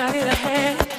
I need a hand.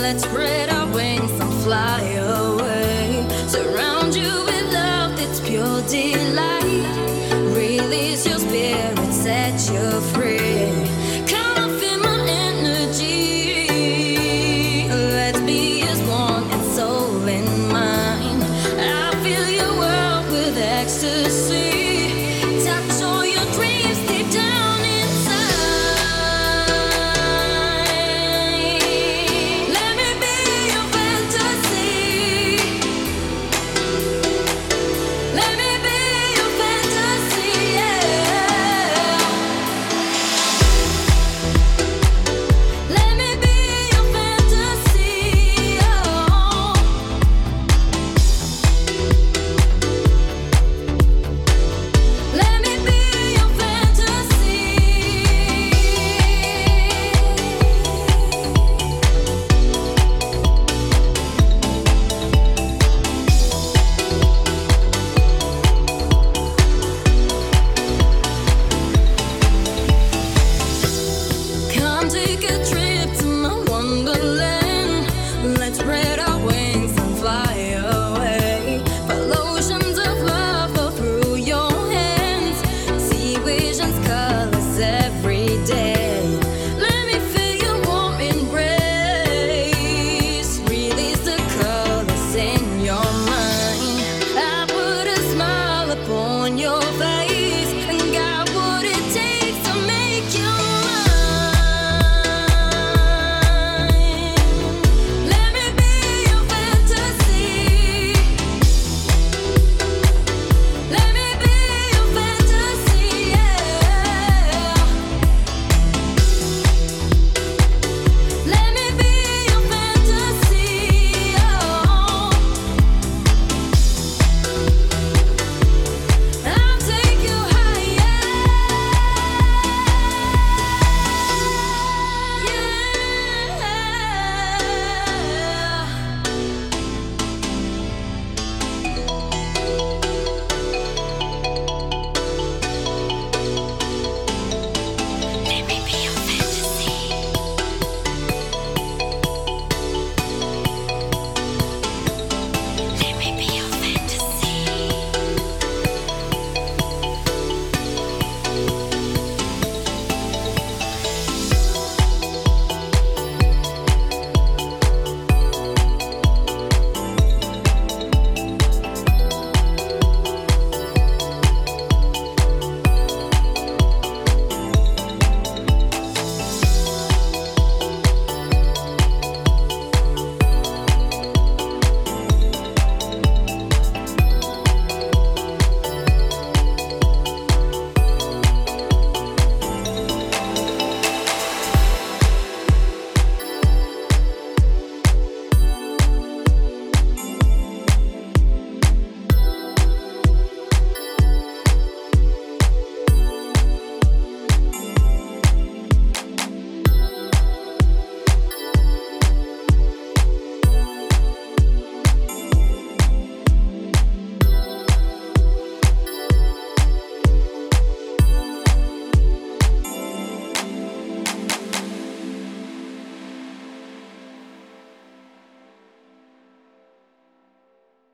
Let's spread our wings and fly away. Surround you with love that's pure delight. Release your spirit, set you free.